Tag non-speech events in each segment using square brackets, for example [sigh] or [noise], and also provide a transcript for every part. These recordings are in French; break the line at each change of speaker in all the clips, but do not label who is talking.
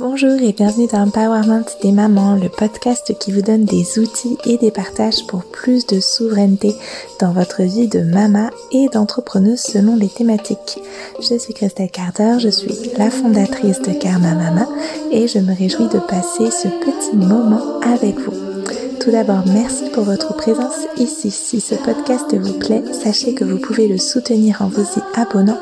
Bonjour et bienvenue dans Empowerment des mamans, le podcast qui vous donne des outils et des partages pour plus de souveraineté dans votre vie de maman et d'entrepreneuse selon les thématiques. Je suis Christelle Carter, je suis la fondatrice de Karma Mama et je me réjouis de passer ce petit moment avec vous. Tout d'abord, merci pour votre présence ici. Si ce podcast vous plaît, sachez que vous pouvez le soutenir en vous y abonnant,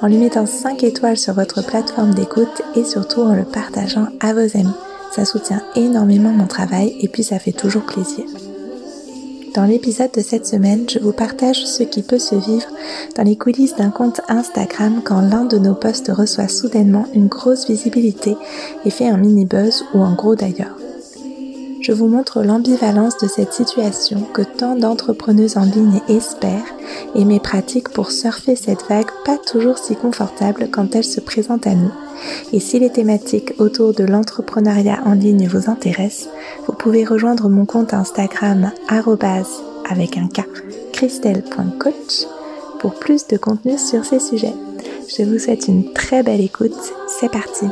en lui mettant 5 étoiles sur votre plateforme d'écoute et surtout en le partageant à vos amis. Ça soutient énormément mon travail et puis ça fait toujours plaisir. Dans l'épisode de cette semaine, je vous partage ce qui peut se vivre dans les coulisses d'un compte Instagram quand l'un de nos posts reçoit soudainement une grosse visibilité et fait un mini buzz ou en gros d'ailleurs je vous montre l'ambivalence de cette situation que tant d'entrepreneuses en ligne espèrent et mes pratiques pour surfer cette vague pas toujours si confortable quand elle se présente à nous. Et si les thématiques autour de l'entrepreneuriat en ligne vous intéressent, vous pouvez rejoindre mon compte Instagram avec un K christelle.coach pour plus de contenu sur ces sujets. Je vous souhaite une très belle écoute. C'est parti.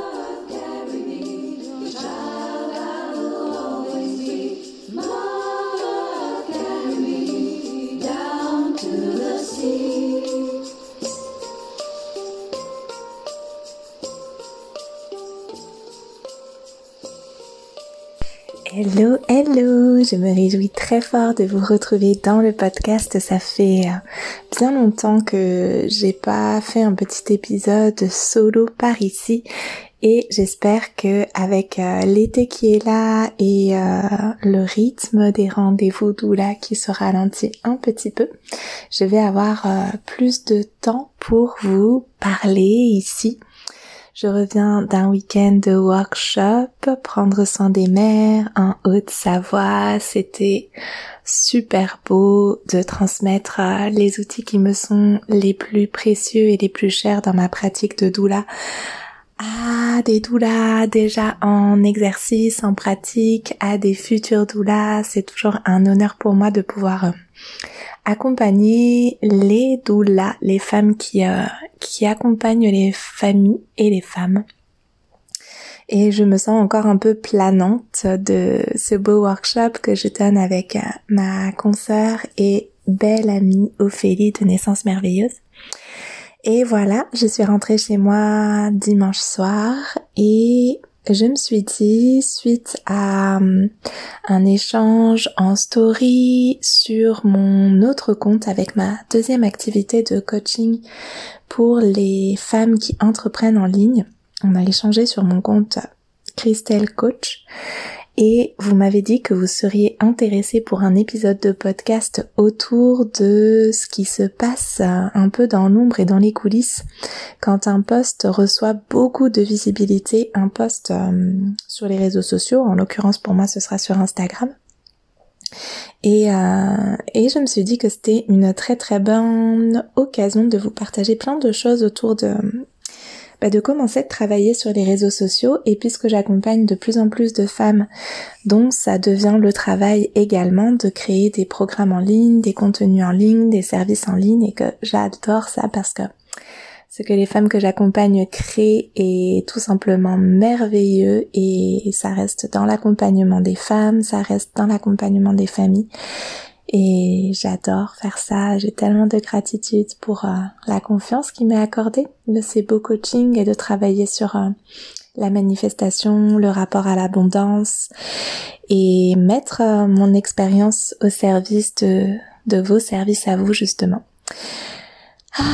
Je me réjouis très fort de vous retrouver dans le podcast. Ça fait euh, bien longtemps que j'ai pas fait un petit épisode solo par ici et j'espère que avec euh, l'été qui est là et euh, le rythme des rendez-vous doula qui se ralentit un petit peu, je vais avoir plus de temps pour vous parler ici je reviens d'un week-end de workshop, prendre soin des mères en Haute-Savoie. C'était super beau de transmettre euh, les outils qui me sont les plus précieux et les plus chers dans ma pratique de doula à des doulas déjà en exercice, en pratique, à des futurs doulas. C'est toujours un honneur pour moi de pouvoir euh, accompagner les doulas, les femmes qui, euh, qui accompagnent les familles et les femmes. Et je me sens encore un peu planante de ce beau workshop que je donne avec euh, ma consoeur et belle amie Ophélie de Naissance Merveilleuse. Et voilà, je suis rentrée chez moi dimanche soir et je me suis dit, suite à euh, un échange en story sur mon autre compte avec ma deuxième activité de coaching pour les femmes qui entreprennent en ligne, on a échangé sur mon compte Christelle Coach et vous m'avez dit que vous seriez intéressé pour un épisode de podcast autour de ce qui se passe un peu dans l'ombre et dans les coulisses quand un post reçoit beaucoup de visibilité, un post euh, sur les réseaux sociaux, en l'occurrence pour moi ce sera sur Instagram. Et, euh, et je me suis dit que c'était une très très bonne occasion de vous partager plein de choses autour de, bah, de commencer de travailler sur les réseaux sociaux et puisque j'accompagne de plus en plus de femmes dont ça devient le travail également de créer des programmes en ligne, des contenus en ligne, des services en ligne et que j'adore ça parce que ce que les femmes que j'accompagne créent est tout simplement merveilleux et ça reste dans l'accompagnement des femmes, ça reste dans l'accompagnement des familles et j'adore faire ça. J'ai tellement de gratitude pour euh, la confiance qui m'est accordée de ces beaux coachings et de travailler sur euh, la manifestation, le rapport à l'abondance et mettre euh, mon expérience au service de, vos services à vous justement. Ah,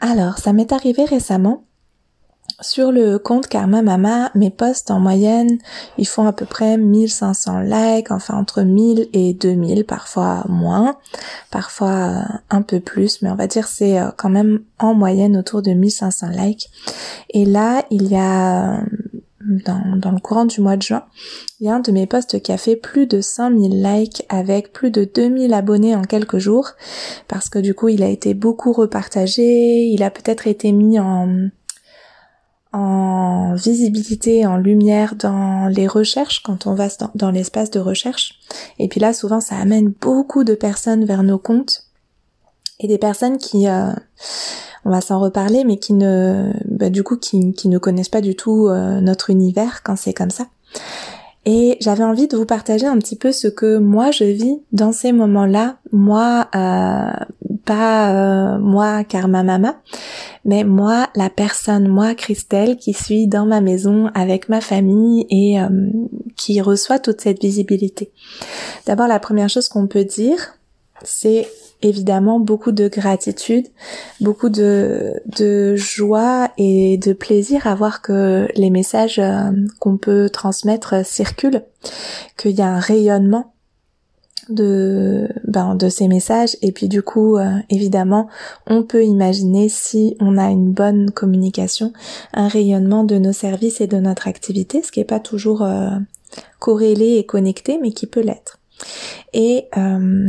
alors, ça m'est arrivé récemment sur le compte Karma Mama, mes posts en moyenne, ils font à peu près 1500 likes, enfin entre 1000 et 2000, parfois moins, parfois euh, un peu plus, mais on va dire c'est euh, quand même en moyenne autour de 1500 likes. Et là, il y a euh, dans, dans, le courant du mois de juin, il y a un de mes posts qui a fait plus de 5000 likes avec plus de 2000 abonnés en quelques jours parce que du coup il a été beaucoup repartagé, il a peut-être été mis en en visibilité, en lumière dans les recherches quand on va dans, l'espace de recherche. Et puis là, souvent, ça amène beaucoup de personnes vers nos comptes et des personnes qui, euh, on va s'en reparler, mais qui ne, bah, du coup, qui, ne connaissent pas du tout euh, notre univers quand c'est comme ça. Et j'avais envie de vous partager un petit peu ce que moi je vis dans ces moments-là, moi, euh, pas euh, moi Karma Mama, mais moi la personne, moi Christelle qui suis dans ma maison avec ma famille et euh, qui reçoit toute cette visibilité. D'abord la première chose qu'on peut dire, c'est évidemment beaucoup de gratitude, beaucoup de, de joie et de plaisir à voir que les messages euh, qu'on peut transmettre circulent, qu'il y a un rayonnement de ben, de ces messages. Et puis du coup euh, évidemment on peut imaginer si on a une bonne communication un rayonnement de nos services et de notre activité ce qui est pas toujours euh, corrélé et connecté mais qui peut l'être et, euh,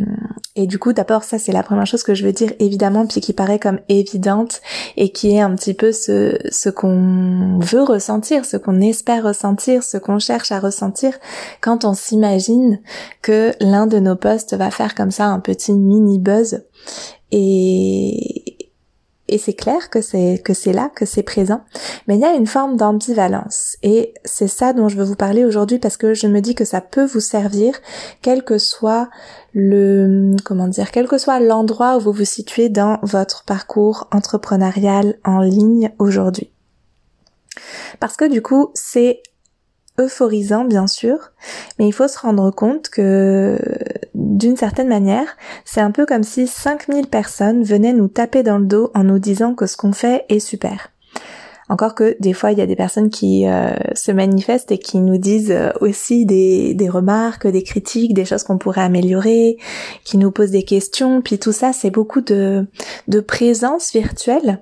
et du coup, d'abord, ça c'est la première chose que je veux dire, évidemment, puis qui paraît comme évidente et qui est un petit peu ce, ce qu'on veut ressentir, ce qu'on espère ressentir, ce qu'on cherche à ressentir quand on s'imagine que l'un de nos posts va faire comme ça un petit mini buzz. Et, et c'est clair que c'est que c'est là que c'est présent. Mais il y a une forme d'ambivalence. Et c'est ça dont je veux vous parler aujourd'hui parce que je me dis que ça peut vous servir quel que soit le comment dire quel que soit l'endroit où vous vous situez dans votre parcours entrepreneurial en ligne aujourd'hui. Parce que du coup c'est euphorisant bien sûr, mais il faut se rendre compte que d'une certaine manière, c'est un peu comme si 5000 personnes venaient nous taper dans le dos en nous disant que ce qu'on fait est super. Encore que des fois, il y a des personnes qui euh, se manifestent et qui nous disent euh, aussi des, remarques, des critiques, des choses qu'on pourrait améliorer, qui nous posent des questions. Puis tout ça, c'est beaucoup de, présence virtuelle,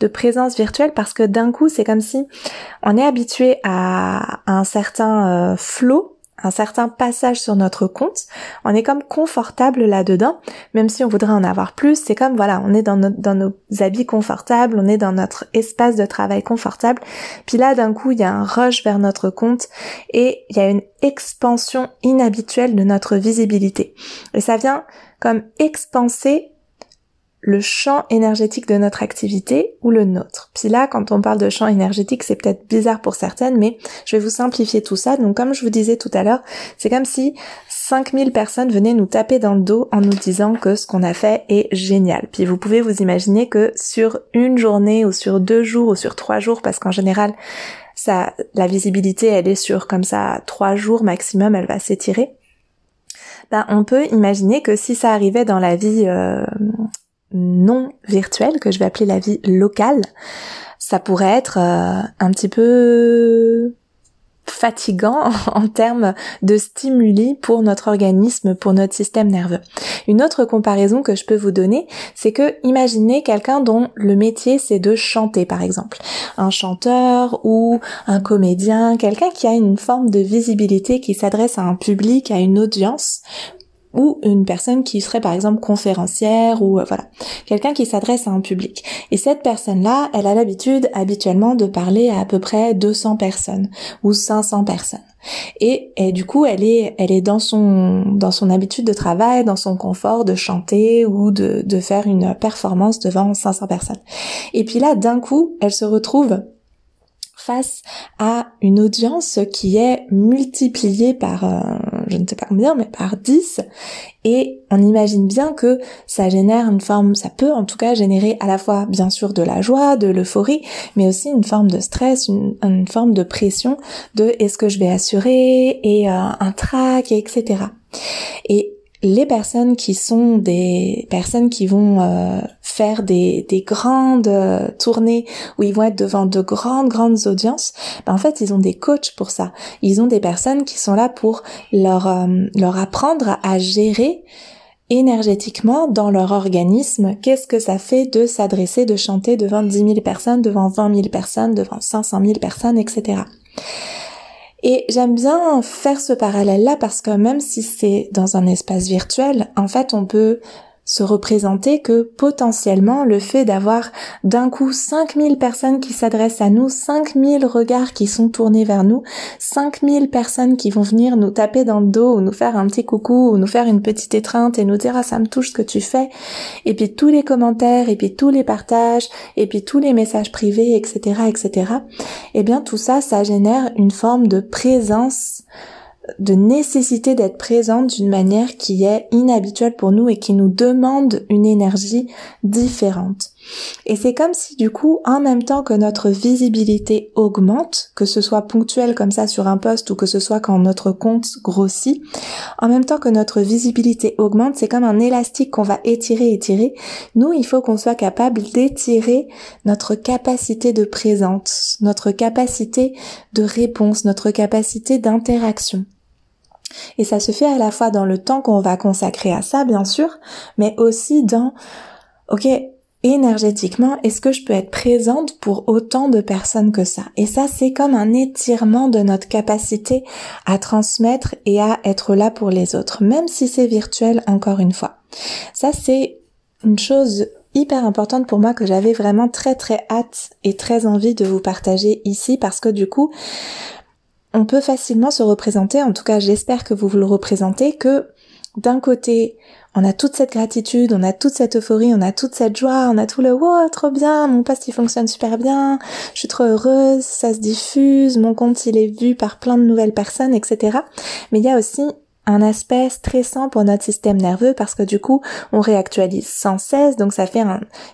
de présence virtuelle parce que d'un coup, c'est comme si on est habitué à, un certain euh, flow un certain passage sur notre compte, on est comme confortable là-dedans, même si on voudrait en avoir plus, c'est comme voilà, on est dans, nos habits confortables, on est dans notre espace de travail confortable, puis là d'un coup il y a un rush vers notre compte et il y a une expansion inhabituelle de notre visibilité. Et ça vient comme expanser le champ énergétique de notre activité ou le nôtre. Puis là, quand on parle de champ énergétique, c'est peut-être bizarre pour certaines, mais je vais vous simplifier tout ça. Donc, comme je vous disais tout à l'heure, c'est comme si 5000 personnes venaient nous taper dans le dos en nous disant que ce qu'on a fait est génial. Puis vous pouvez vous imaginer que sur une journée ou sur deux jours ou sur trois jours, parce qu'en général, ça, la visibilité, elle est sur comme ça trois jours maximum, elle va s'étirer. Ben, on peut imaginer que si ça arrivait dans la vie euh, non virtuelle, que je vais appeler la vie locale, ça pourrait être euh, un petit peu fatigant [laughs] en termes de stimuli pour notre organisme, pour notre système nerveux. Une autre comparaison que je peux vous donner, c'est que imaginez quelqu'un dont le métier c'est de chanter par exemple. Un chanteur ou un comédien, quelqu'un qui a une forme de visibilité, qui s'adresse à un public, à une audience ou une personne qui serait par exemple conférencière ou euh, voilà, quelqu'un qui s'adresse à un public. Et cette personne-là, elle a l'habitude habituellement de parler à à peu près 200 personnes ou 500 personnes. Et, et, du coup, elle est, elle est dans son, dans son habitude de travail, dans son confort de chanter ou de, de faire une performance devant 500 personnes. Et puis là, d'un coup, elle se retrouve face à une audience qui est multipliée par, euh, je ne sais pas combien, mais par 10. Et on imagine bien que ça génère une forme, ça peut en tout cas générer à la fois bien sûr de la joie, de l'euphorie, mais aussi une forme de stress, une, forme de pression de est-ce que je vais assurer et euh, un trac, etc. Et les personnes qui sont des personnes qui vont euh, faire des, des grandes euh, tournées où ils vont être devant de grandes grandes audiences, ben en fait ils ont des coachs pour ça. Ils ont des personnes qui sont là pour leur euh, leur apprendre à gérer énergétiquement dans leur organisme, qu'est-ce que ça fait de s'adresser, de chanter devant 10 000 personnes, devant 20 000 personnes, devant 500 000 personnes, etc. Et j'aime bien faire ce parallèle-là parce que même si c'est dans un espace virtuel, en fait, on peut se représenter que potentiellement le fait d'avoir d'un coup 5000 personnes qui s'adressent à nous, 5000 regards qui sont tournés vers nous, 5000 personnes qui vont venir nous taper dans le dos ou nous faire un petit coucou ou nous faire une petite étreinte et nous dire ah ça me touche ce que tu fais. Et puis tous les commentaires et puis tous les partages et puis tous les messages privés etc etc et eh bien tout ça ça génère une forme de présence de nécessité d'être présente d'une manière qui est inhabituelle pour nous et qui nous demande une énergie différente. Et c'est comme si du coup, en même temps que notre visibilité augmente, que ce soit ponctuel comme ça sur un poste ou que ce soit quand notre compte grossit, en même temps que notre visibilité augmente, c'est comme un élastique qu'on va étirer, étirer. Nous, il faut qu'on soit capable d'étirer notre capacité de présence, notre capacité de réponse, notre capacité d'interaction. Et ça se fait à la fois dans le temps qu'on va consacrer à ça, bien sûr, mais aussi dans, ok, énergétiquement, est-ce que je peux être présente pour autant de personnes que ça? Et ça, c'est comme un étirement de notre capacité à transmettre et à être là pour les autres, même si c'est virtuel, encore une fois. Ça, c'est une chose hyper importante pour moi que j'avais vraiment très très hâte et très envie de vous partager ici parce que du coup, on peut facilement se représenter, en tout cas j'espère que vous vous le représentez, que d'un côté, on a toute cette gratitude, on a toute cette euphorie, on a toute cette joie, on a tout le wow, trop bien, mon poste il fonctionne super bien, je suis trop heureuse, ça se diffuse, mon compte il est vu par plein de nouvelles personnes, etc. Mais il y a aussi un aspect stressant pour notre système nerveux parce que du coup on réactualise sans cesse donc ça fait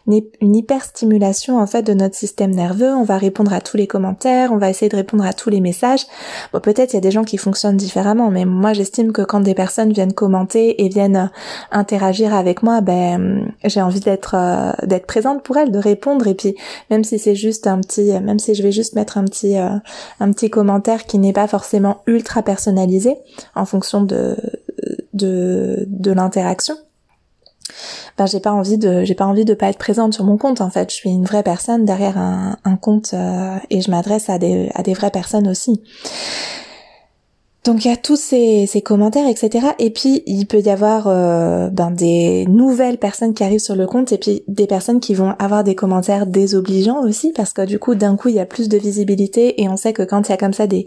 une hyperstimulation en fait de notre système nerveux. On va répondre à tous les commentaires on va essayer de répondre à tous les messages. Bon peut-être il y a des gens qui fonctionnent différemment mais moi j'estime que quand des personnes viennent commenter et viennent euh, interagir avec moi ben j'ai envie d'être euh, d'être présente pour elles de répondre. Et puis même si c'est juste un petit même si je vais juste mettre un petit euh, un petit commentaire qui n'est pas forcément ultra personnalisé en fonction de de, de, l'interaction, ben j'ai pas envie de j'ai pas envie de pas être présente sur mon compte en fait. Je suis une vraie personne derrière un, un compte euh, et je m'adresse à des à des vraies personnes aussi. Donc il y a tous ces, ces, commentaires, etc. Et puis il peut y avoir euh, ben, des nouvelles personnes qui arrivent sur le compte et puis des personnes qui vont avoir des commentaires désobligeants aussi parce que du coup d'un coup il y a plus de visibilité et on sait que quand il y a comme ça des,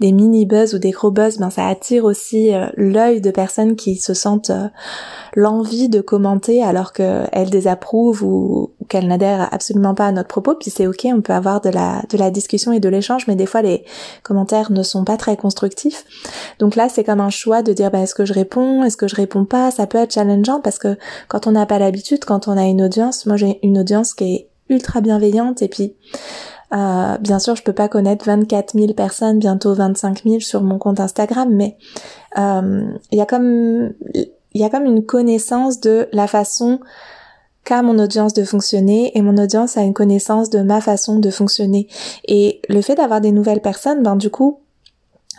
des mini buzz ou des gros buzz, ben ça attire aussi euh, l'œil de personnes qui se sentent euh, l'envie de commenter alors qu'elles désapprouvent ou, ou qu'elles n'adhèrent absolument pas à notre propos. Puis c'est ok, on peut avoir de la de la discussion et de l'échange, mais des fois les commentaires ne sont pas très constructifs. Donc là, c'est comme un choix de dire, bah, est-ce que je réponds, est-ce que je réponds pas? Ça peut être challengeant parce que quand on n'a pas l'habitude, quand on a une audience, moi j'ai une audience qui est ultra bienveillante et puis euh, bien sûr, je peux pas connaître 24 000 personnes, bientôt 25 000 sur mon compte Instagram, mais euh, il y a comme il y a comme une connaissance de la façon qu'a mon audience de fonctionner et mon audience a une connaissance de ma façon de fonctionner. Et le fait d'avoir des nouvelles personnes, ben du coup,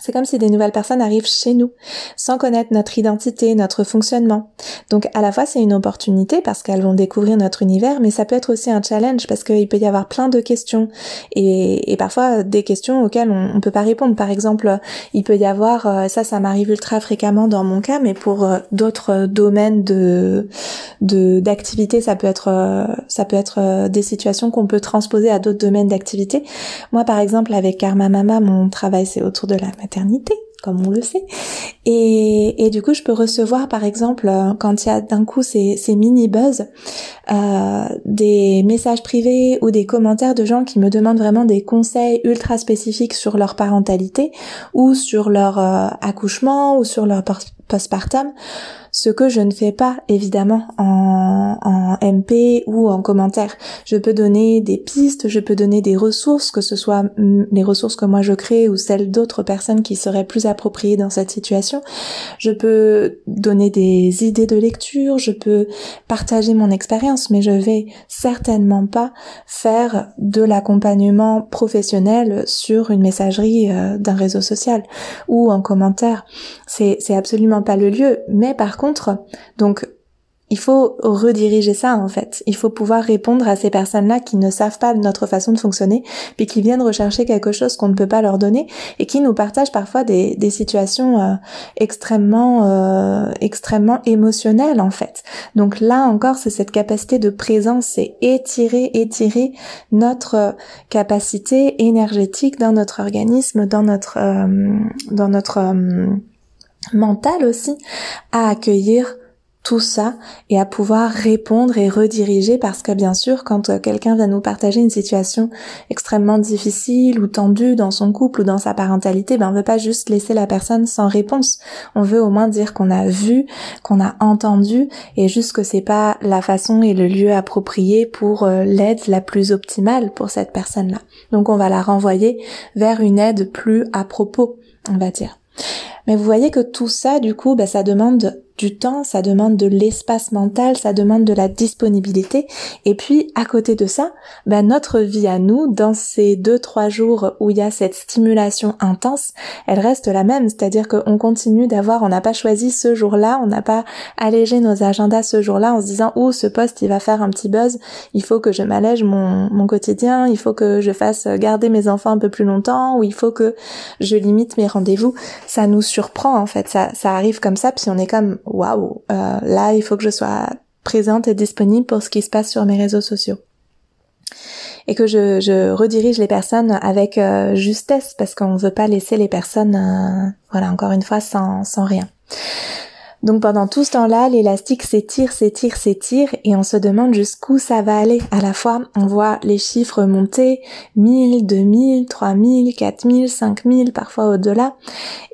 c'est comme si des nouvelles personnes arrivent chez nous sans connaître notre identité, notre fonctionnement. Donc à la fois c'est une opportunité parce qu'elles vont découvrir notre univers, mais ça peut être aussi un challenge parce qu'il peut y avoir plein de questions et, parfois des questions auxquelles on, ne peut pas répondre. Par exemple, il peut y avoir, euh, ça ça m'arrive ultra fréquemment dans mon cas, mais pour euh, d'autres domaines de d'activité, ça peut être euh, ça peut être des situations qu'on peut transposer à d'autres domaines d'activité. Moi par exemple avec Karma Mama, mon travail c'est autour de la comme on le sait. Et, du coup, je peux recevoir, par exemple, euh, quand il y a d'un coup ces, ces mini buzz, euh, des messages privés ou des commentaires de gens qui me demandent vraiment des conseils ultra spécifiques sur leur parentalité ou sur leur euh, accouchement ou sur leur postpartum ce que je ne fais pas évidemment en, MP ou en commentaire. Je peux donner des pistes, je peux donner des ressources, que ce soit mm, les ressources que moi je crée ou celles d'autres personnes qui seraient plus appropriées dans cette situation. Je peux donner des idées de lecture, je peux partager mon expérience, mais je vais certainement pas faire de l'accompagnement professionnel sur une messagerie euh, d'un réseau social ou en commentaire. C'est absolument pas le lieu, mais par contre, donc il faut rediriger ça en fait. Il faut pouvoir répondre à ces personnes-là qui ne savent pas notre façon de fonctionner, puis qui viennent rechercher quelque chose qu'on ne peut pas leur donner et qui nous partagent parfois des, des situations euh, extrêmement euh, extrêmement émotionnelles en fait. Donc là encore, c'est cette capacité de présence, c'est étirer étirer notre capacité énergétique dans notre organisme, dans notre euh, dans notre mental aussi à accueillir tout ça et à pouvoir répondre et rediriger parce que bien sûr quand euh, quelqu'un vient nous partager une situation extrêmement difficile ou tendue dans son couple ou dans sa parentalité, ben on veut pas juste laisser la personne sans réponse. On veut au moins dire qu'on a vu, qu'on a entendu et juste que c'est pas la façon et le lieu approprié pour euh, l'aide la plus optimale pour cette personne-là. Donc on va la renvoyer vers une aide plus à propos, on va dire. Mais vous voyez que tout ça, du coup, ben, ça demande du temps, ça demande de l'espace mental, ça demande de la disponibilité. Et puis, à côté de ça, ben, notre vie à nous, dans ces deux, trois jours où il y a cette stimulation intense, elle reste la même. C'est-à-dire qu'on continue d'avoir, on n'a pas choisi ce jour-là, on n'a pas allégé nos agendas ce jour-là en se disant, oh, ce poste, il va faire un petit buzz, il faut que je m'allège mon, mon quotidien, il faut que je fasse garder mes enfants un peu plus longtemps, ou il faut que je limite mes rendez-vous. Ça nous surprend, en fait. Ça, ça arrive comme ça, puis on est comme, waouh, euh, là il faut que je sois présente et disponible pour ce qui se passe sur mes réseaux sociaux. Et que je, redirige les personnes avec euh, justesse parce qu'on ne veut pas laisser les personnes, euh, voilà, encore une fois, sans, sans rien. Donc pendant tout ce temps-là, l'élastique s'étire, s'étire, s'étire et on se demande jusqu'où ça va aller. À la fois, on voit les chiffres monter, 1000, 2000, 3000, 4000, 5000, parfois au-delà.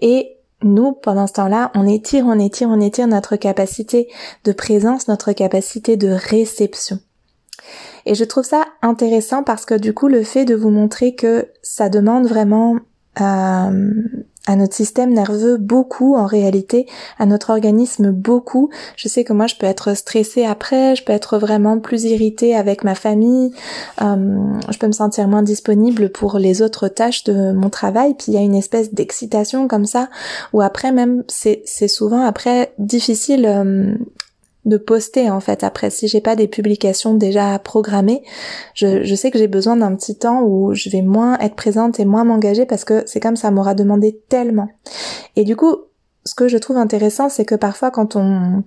Et nous, pendant ce temps-là, on étire, on étire, on étire notre capacité de présence, notre capacité de réception. Et je trouve ça intéressant parce que du coup, le fait de vous montrer que ça demande vraiment euh, à notre système nerveux beaucoup en réalité, à notre organisme beaucoup. Je sais que moi je peux être stressée après, je peux être vraiment plus irritée avec ma famille, euh, je peux me sentir moins disponible pour les autres tâches de mon travail, puis il y a une espèce d'excitation comme ça, ou après même c'est souvent après difficile euh, de poster en fait. Après si j'ai pas des publications déjà programmées je, je sais que j'ai besoin d'un petit temps où je vais moins être présente et moins m'engager parce que c'est comme ça m'aura demandé tellement. Et du coup ce que je trouve intéressant c'est que parfois quand on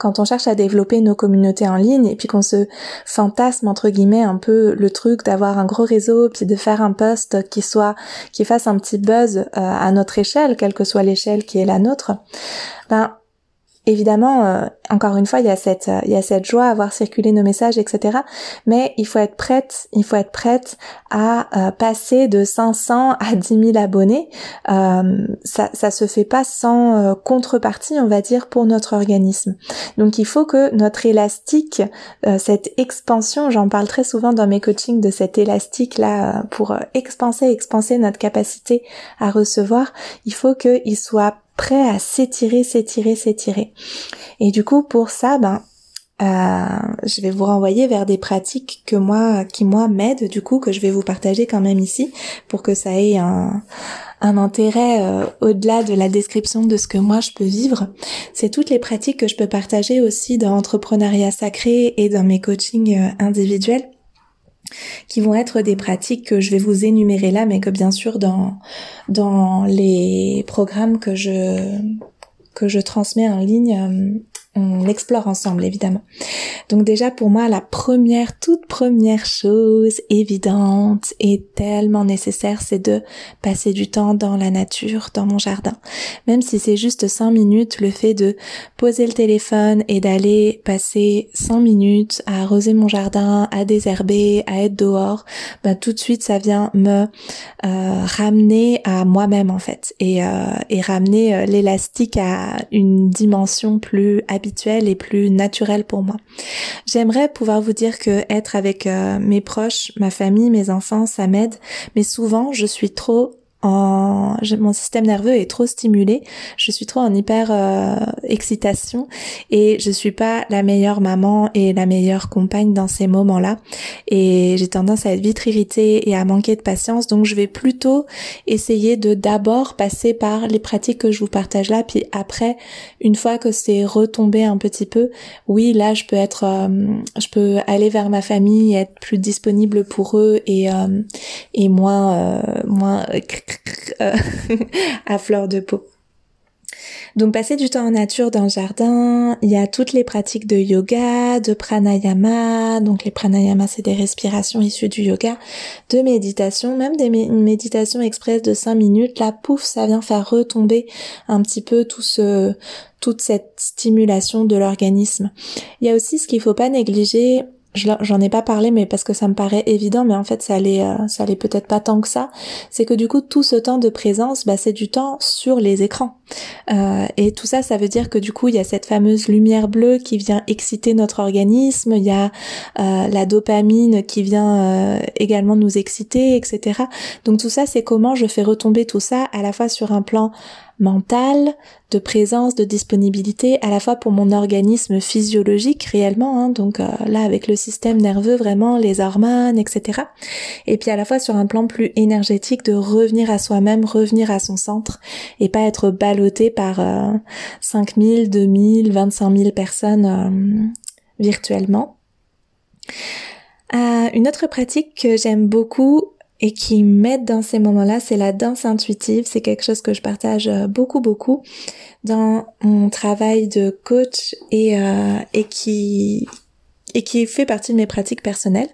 quand on cherche à développer nos communautés en ligne et puis qu'on se fantasme entre guillemets un peu le truc d'avoir un gros réseau puis de faire un post qui soit qui fasse un petit buzz euh, à notre échelle quelle que soit l'échelle qui est la nôtre ben évidemment, euh, encore une fois, il y a cette, euh, il y a cette joie à voir circuler nos messages, etc. Mais il faut être prête, il faut être prête à euh, passer de 500 à 10 000 abonnés. ça, ça se fait pas sans contrepartie, on va dire, pour notre organisme. Donc, il faut que notre élastique, cette expansion, j'en parle très souvent dans mes coachings de cet élastique là pour expanser, expanser notre capacité à recevoir. Il faut qu'il soit prêt à s'étirer, s'étirer, s'étirer. Et du coup, pour ça, ben, euh, je vais vous renvoyer vers des pratiques que moi, qui moi m'aident, du coup, que je vais vous partager quand même ici, pour que ça ait un, un intérêt euh, au-delà de la description de ce que moi je peux vivre. C'est toutes les pratiques que je peux partager aussi dans l'entrepreneuriat sacré et dans mes coachings euh, individuels qui vont être des pratiques que je vais vous énumérer là, mais que bien sûr dans dans les programmes que je que je transmets en ligne, euh, on l'explore ensemble évidemment. Donc déjà pour moi la première, toute première chose évidente et tellement nécessaire c'est de passer du temps dans la nature, dans mon jardin. Même si c'est juste cinq minutes, le fait de poser le téléphone et d'aller passer cinq minutes à arroser mon jardin, à désherber, à être dehors, ben tout de suite ça vient me euh, ramener à moi-même en fait et, euh, et ramener euh, l'élastique à une dimension plus et plus naturel pour moi. J'aimerais pouvoir vous dire que être avec euh, mes proches, ma famille, mes enfants, ça m'aide, mais souvent je suis trop en, mon système nerveux est trop stimulé, je suis trop en hyper euh, excitation et je suis pas la meilleure maman et la meilleure compagne dans ces moments-là. Et j'ai tendance à être vite irritée et à manquer de patience. Donc je vais plutôt essayer de d'abord passer par les pratiques que je vous partage là. Puis après une fois que c'est retombé un petit peu, oui là je peux être euh, je peux aller vers ma famille, être plus disponible pour eux et euh, et moins moins euh, [laughs] à fleur de peau. Donc passer du temps en nature dans le jardin, il y a toutes les pratiques de yoga, de pranayama, donc les pranayama c'est des respirations issues du yoga, de méditation, même des méditations express de 5 minutes, là pouf, ça vient faire retomber un petit peu tout ce toute cette stimulation de l'organisme. Il y a aussi ce qu'il faut pas négliger, j'en ai pas parlé mais parce que ça me paraît évident mais en fait ça allait euh, ça allait peut-être pas tant que ça. C'est que du coup tout ce temps de présence bah c'est du temps sur les écrans. Euh, et tout ça ça veut dire que du coup il y a cette fameuse lumière bleue qui vient exciter notre organisme il y a euh, la dopamine qui vient également nous exciter etc donc tout ça c'est comment je fais retomber tout ça à la fois sur un plan mental, de présence, de disponibilité, à la fois pour mon organisme physiologique réellement, hein, donc euh, là avec le système nerveux vraiment, les hormones, etc. Et puis à la fois sur un plan plus énergétique de revenir à soi-même, revenir à son centre et pas être ballotté par euh, 5000, 2000, 25 000 personnes euh, virtuellement. Euh, une autre pratique que j'aime beaucoup, et qui m'aide dans ces moments-là, c'est la danse intuitive. C'est quelque chose que je partage euh, beaucoup, beaucoup dans mon travail de coach et, euh, et qui et qui fait partie de mes pratiques personnelles.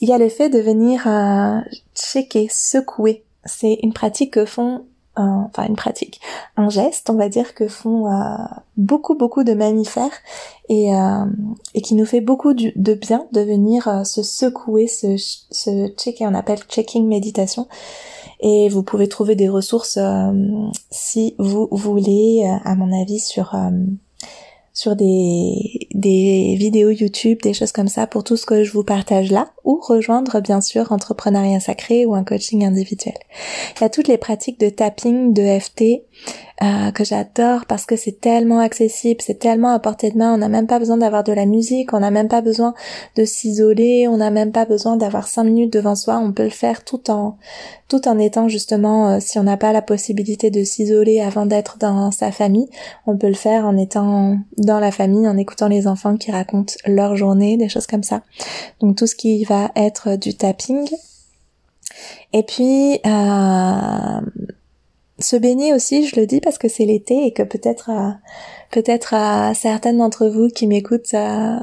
Il y a le fait de venir euh, checker, secouer. C'est une pratique que font enfin une pratique, un geste, on va dire, que font euh, beaucoup beaucoup de mammifères et, euh, et qui nous fait beaucoup de bien de venir euh, se secouer, se, se checker, on appelle checking méditation. Et vous pouvez trouver des ressources si vous voulez, à mon avis, sur sur des, des vidéos YouTube, des choses comme ça pour tout ce que je vous partage là, ou rejoindre bien sûr Entrepreneuriat Sacré ou un coaching individuel. Il y a toutes les pratiques de tapping, de FT, euh, que j'adore parce que c'est tellement accessible, c'est tellement à portée de main, on n'a même pas besoin d'avoir de la musique, on n'a même pas besoin de s'isoler, on n'a même pas besoin d'avoir cinq minutes devant soi, on peut le faire tout en tout en étant justement euh, si on n'a pas la possibilité de s'isoler avant d'être dans sa famille, on peut le faire en étant dans la famille, en écoutant les enfants qui racontent leur journée, des choses comme ça. Donc tout ce qui va être du tapping. Et puis euh, se baigner aussi, je le dis parce que c'est l'été et que peut-être euh, peut-être à certaines d'entre vous qui m'écoutent euh,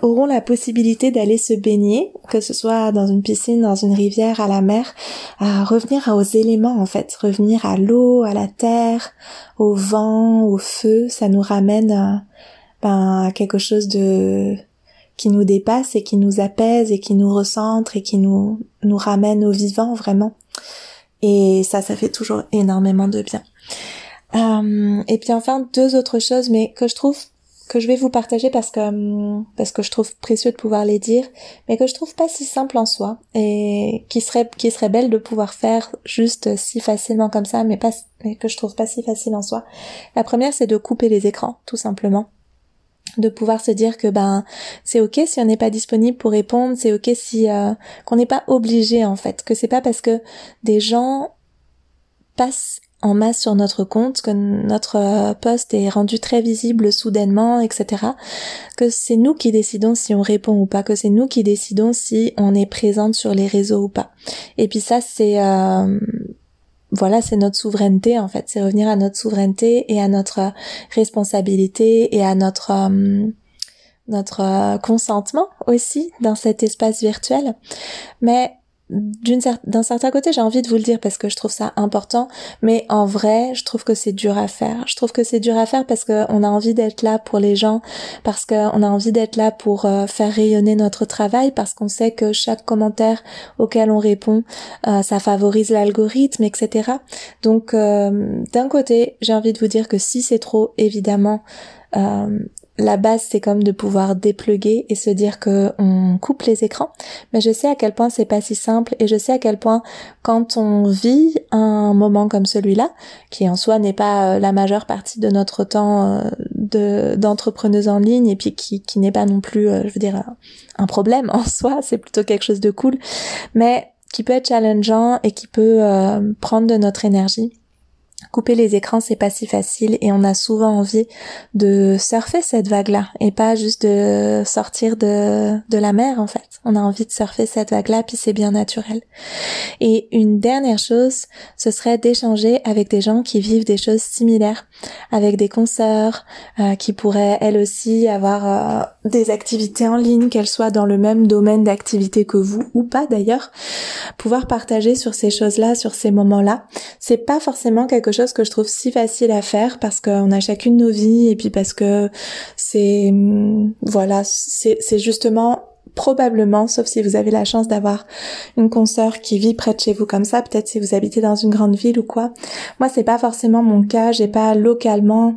auront la possibilité d'aller se baigner, que ce soit dans une piscine, dans une rivière, à la mer, à revenir aux éléments en fait, revenir à l'eau, à la terre, au vent, au feu, ça nous ramène euh, ben, à quelque chose de qui nous dépasse et qui nous apaise et qui nous recentre et qui nous nous ramène au vivant vraiment. Et ça, ça fait toujours énormément de bien. Euh, et puis enfin, deux autres choses, mais que je trouve que je vais vous partager parce que hum, parce que je trouve précieux de pouvoir les dire, mais que je trouve pas si simple en soi et qui serait qui serait belle de pouvoir faire juste si facilement comme ça, mais pas mais que je trouve pas si facile en soi. La première, c'est de couper les écrans, tout simplement de pouvoir se dire que ben c'est ok si on n'est pas disponible pour répondre, c'est ok si euh, qu'on n'est pas obligé en fait, que c'est pas parce que des gens passent en masse sur notre compte, que notre euh, poste est rendu très visible soudainement, etc. Que c'est nous qui décidons si on répond ou pas, que c'est nous qui décidons si on est présente sur les réseaux ou pas. Et puis ça c'est euh, voilà, c'est notre souveraineté en fait, c'est revenir à notre souveraineté et à notre responsabilité et à notre euh, notre euh, consentement aussi dans cet espace virtuel. Mais d'un certain côté, j'ai envie de vous le dire parce que je trouve ça important, mais en vrai, je trouve que c'est dur à faire. Je trouve que c'est dur à faire parce qu'on a envie d'être là pour les gens, parce qu'on a envie d'être là pour euh, faire rayonner notre travail, parce qu'on sait que chaque commentaire auquel on répond, euh, ça favorise l'algorithme, etc. Donc, euh, d'un côté, j'ai envie de vous dire que si c'est trop, évidemment, la base c'est comme de pouvoir dépluguer et se dire que on coupe les écrans, mais je sais à quel point c'est pas si simple et je sais à quel point quand on vit un moment comme celui-là, qui en soi n'est pas euh, la majeure partie de notre temps euh, de d'entrepreneuse en ligne et puis qui, qui n'est pas non plus, euh, je veux dire, un problème [laughs] en soi, c'est plutôt quelque chose de cool, mais qui peut être challengeant et qui peut prendre de notre énergie couper les écrans c'est pas si facile et on a souvent envie de surfer cette vague là et pas juste de sortir de de la mer en fait. On a envie de surfer cette vague là puis c'est bien naturel. Et une dernière chose ce serait d'échanger avec des gens qui vivent des choses similaires avec des consoeurs euh, qui pourraient elles aussi avoir euh, des activités en ligne qu'elles soient dans le même domaine d'activité que vous ou pas d'ailleurs. Pouvoir partager sur ces choses là sur ces moments là c'est pas forcément quelque chose que je trouve si facile à faire parce qu'on a chacune nos vies et puis parce que c'est voilà c'est justement probablement, sauf si vous avez la chance d'avoir une consoeur qui vit près de chez vous comme ça, peut-être si vous habitez dans une grande ville ou quoi. Moi, c'est pas forcément mon cas. J'ai pas localement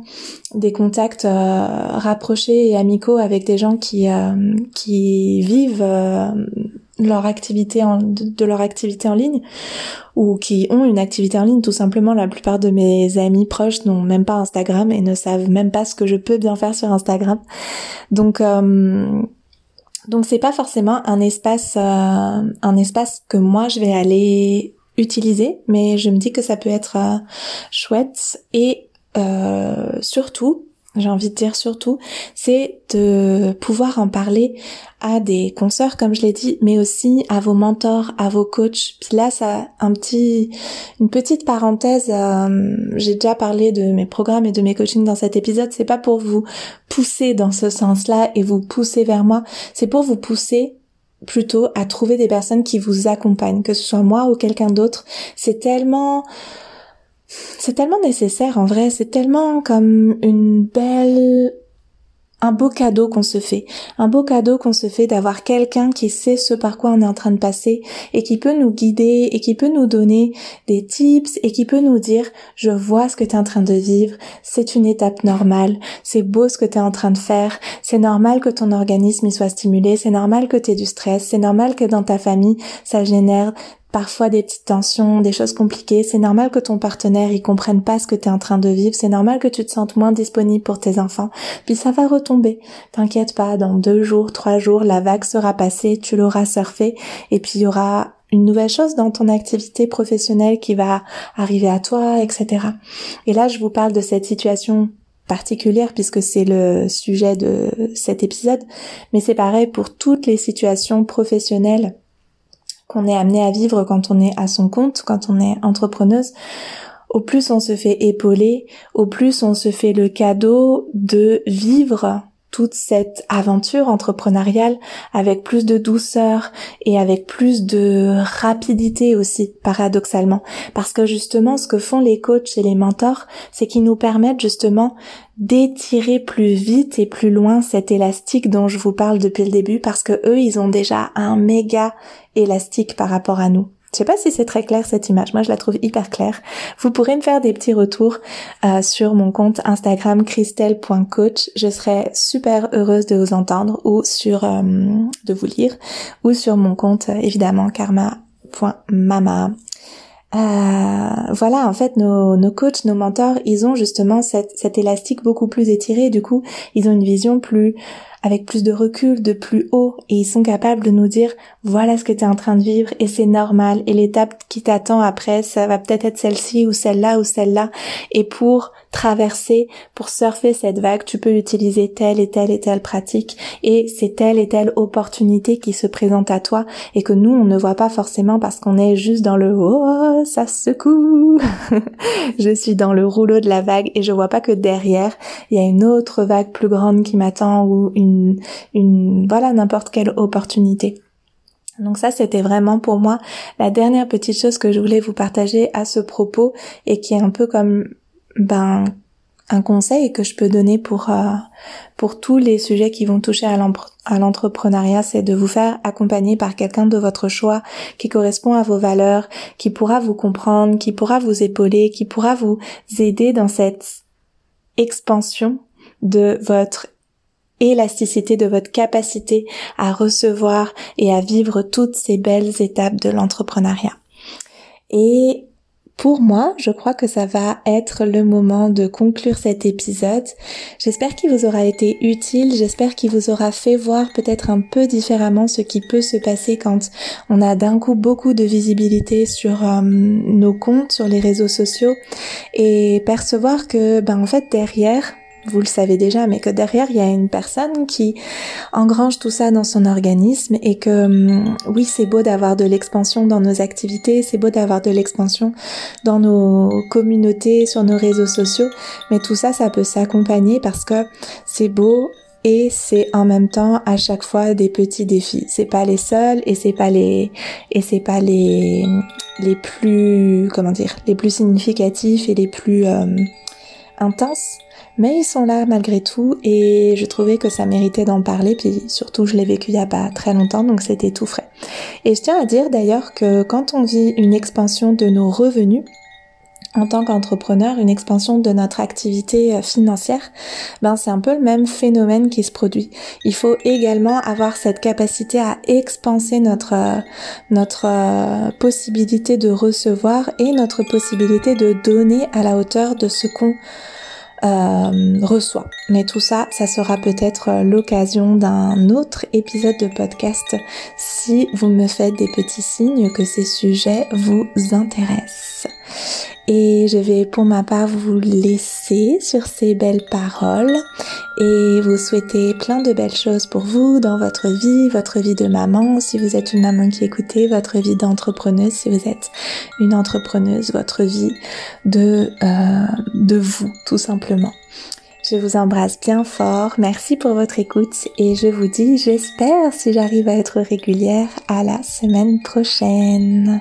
des contacts euh, rapprochés et amicaux avec des gens qui euh, qui vivent euh, leur activité en, de, leur activité en ligne ou qui ont une activité en ligne tout simplement. La plupart de mes amis proches n'ont même pas Instagram et ne savent même pas ce que je peux bien faire sur Instagram. Donc euh, donc c'est pas forcément un espace euh, un espace que moi je vais aller utiliser mais je me dis que ça peut être euh, chouette. Et surtout j'ai envie de dire surtout, c'est de pouvoir en parler à des consoeurs, comme je l'ai dit, mais aussi à vos mentors, à vos coachs. Puis là, ça, un petit, une petite parenthèse. Euh, j'ai déjà parlé de mes programmes et de mes coachings dans cet épisode. C'est pas pour vous pousser dans ce sens-là et vous pousser vers moi. C'est pour vous pousser plutôt à trouver des personnes qui vous accompagnent, que ce soit moi ou quelqu'un d'autre. C'est tellement c'est tellement nécessaire en vrai, c'est tellement comme une belle un beau cadeau qu'on se fait, un beau cadeau qu'on se fait d'avoir quelqu'un qui sait ce par quoi on est en train de passer et qui peut nous guider et qui peut nous donner des tips et qui peut nous dire je vois ce que tu es en train de vivre, c'est une étape normale, c'est beau ce que tu es en train de faire, c'est normal que ton organisme y soit stimulé, c'est normal que tu aies du stress, c'est normal que dans ta famille ça génère parfois des petites tensions, des choses compliquées. C'est normal que ton partenaire y comprenne pas ce que tu es en train de vivre. C'est normal que tu te sentes moins disponible pour tes enfants. Puis ça va retomber. T'inquiète pas, dans deux jours, trois jours, la vague sera passée, tu l'auras surfé et puis il y aura une nouvelle chose dans ton activité professionnelle qui va arriver à toi, etc. Et là, je vous parle de cette situation particulière puisque c'est le sujet de cet épisode, mais c'est pareil pour toutes les situations professionnelles qu'on est amené à vivre quand on est à son compte, quand on est entrepreneuse, au plus on se fait épauler, au plus on se fait le cadeau de vivre toute cette aventure entrepreneuriale avec plus de douceur et avec plus de rapidité aussi, paradoxalement. Parce que justement, ce que font les coachs et les mentors, c'est qu'ils nous permettent justement d'étirer plus vite et plus loin cet élastique dont je vous parle depuis le début parce que eux, ils ont déjà un méga élastique par rapport à nous. Je sais pas si c'est très clair cette image. Moi, je la trouve hyper claire. Vous pourrez me faire des petits retours euh, sur mon compte Instagram christelle.coach. Je serais super heureuse de vous entendre ou sur euh, de vous lire ou sur mon compte évidemment karma.mama. Euh, voilà, en fait, nos, nos coachs, nos mentors, ils ont justement cet élastique beaucoup plus étiré. Du coup, ils ont une vision plus avec plus de recul, de plus haut, et ils sont capables de nous dire voilà ce que tu es en train de vivre et c'est normal et l'étape qui t'attend après, ça va peut-être être celle-ci ou celle-là ou celle-là. Et pour traverser, pour surfer cette vague, tu peux utiliser telle et telle et telle pratique et c'est telle et telle opportunité qui se présente à toi et que nous on ne voit pas forcément parce qu'on est juste dans le oh ça secoue! [laughs] Je suis dans le rouleau de la vague et je vois pas que derrière il y a une autre vague plus grande qui m'attend ou une une voilà n'importe quelle opportunité. Donc ça, c'était vraiment pour moi la dernière petite chose que je voulais vous partager à ce propos et qui est un peu comme ben un conseil que je peux donner pour euh, pour tous les sujets qui vont toucher à l'entrepreneuriat, c'est de vous faire accompagner par quelqu'un de votre choix qui correspond à vos valeurs, qui pourra vous comprendre, qui pourra vous épauler, qui pourra vous aider dans cette expansion de votre élasticité de votre capacité à recevoir et à vivre toutes ces belles étapes de l'entrepreneuriat. Et pour moi, je crois que ça va être le moment de conclure cet épisode. J'espère qu'il vous aura été utile, j'espère qu'il vous aura fait voir peut-être un peu différemment ce qui peut se passer quand on a d'un coup beaucoup de visibilité sur euh, nos comptes, sur les réseaux sociaux et percevoir que ben en fait derrière vous le savez déjà, mais que derrière il y a une personne qui engrange tout ça dans son organisme et que hum, oui c'est beau d'avoir de l'expansion dans nos activités, c'est beau d'avoir de l'expansion dans nos communautés, sur nos réseaux sociaux, mais tout ça ça peut s'accompagner parce que c'est beau et c'est en même temps à chaque fois des petits défis. C'est pas les seuls et c'est pas les et c'est pas les les plus comment dire les plus significatifs et les plus euh, intenses mais ils sont là malgré tout et je trouvais que ça méritait d'en parler, puis surtout je l'ai vécu il y a pas très longtemps, donc c'était tout frais. Et je tiens à dire d'ailleurs que quand on vit une expansion de nos revenus, en tant qu'entrepreneur, une expansion de notre activité euh, financière, ben c'est un peu le même phénomène qui se produit. Il faut également avoir cette capacité à expanser notre euh, notre euh, possibilité de recevoir et notre possibilité de donner à la hauteur de ce qu'on reçoit. Mais tout ça, ça sera peut-être euh, l'occasion d'un autre épisode de podcast si vous me faites des petits signes que ces sujets vous intéressent. Et je vais pour ma part vous laisser sur ces belles paroles et vous souhaiter plein de belles choses pour vous dans votre vie, votre vie de maman, si vous êtes une maman qui écoutez, votre vie d'entrepreneuse, si vous êtes une entrepreneuse, votre vie de, euh, de vous, tout simplement. Je vous embrasse bien fort, merci pour votre écoute et je vous dis, j'espère, si j'arrive à être régulière, à la semaine prochaine.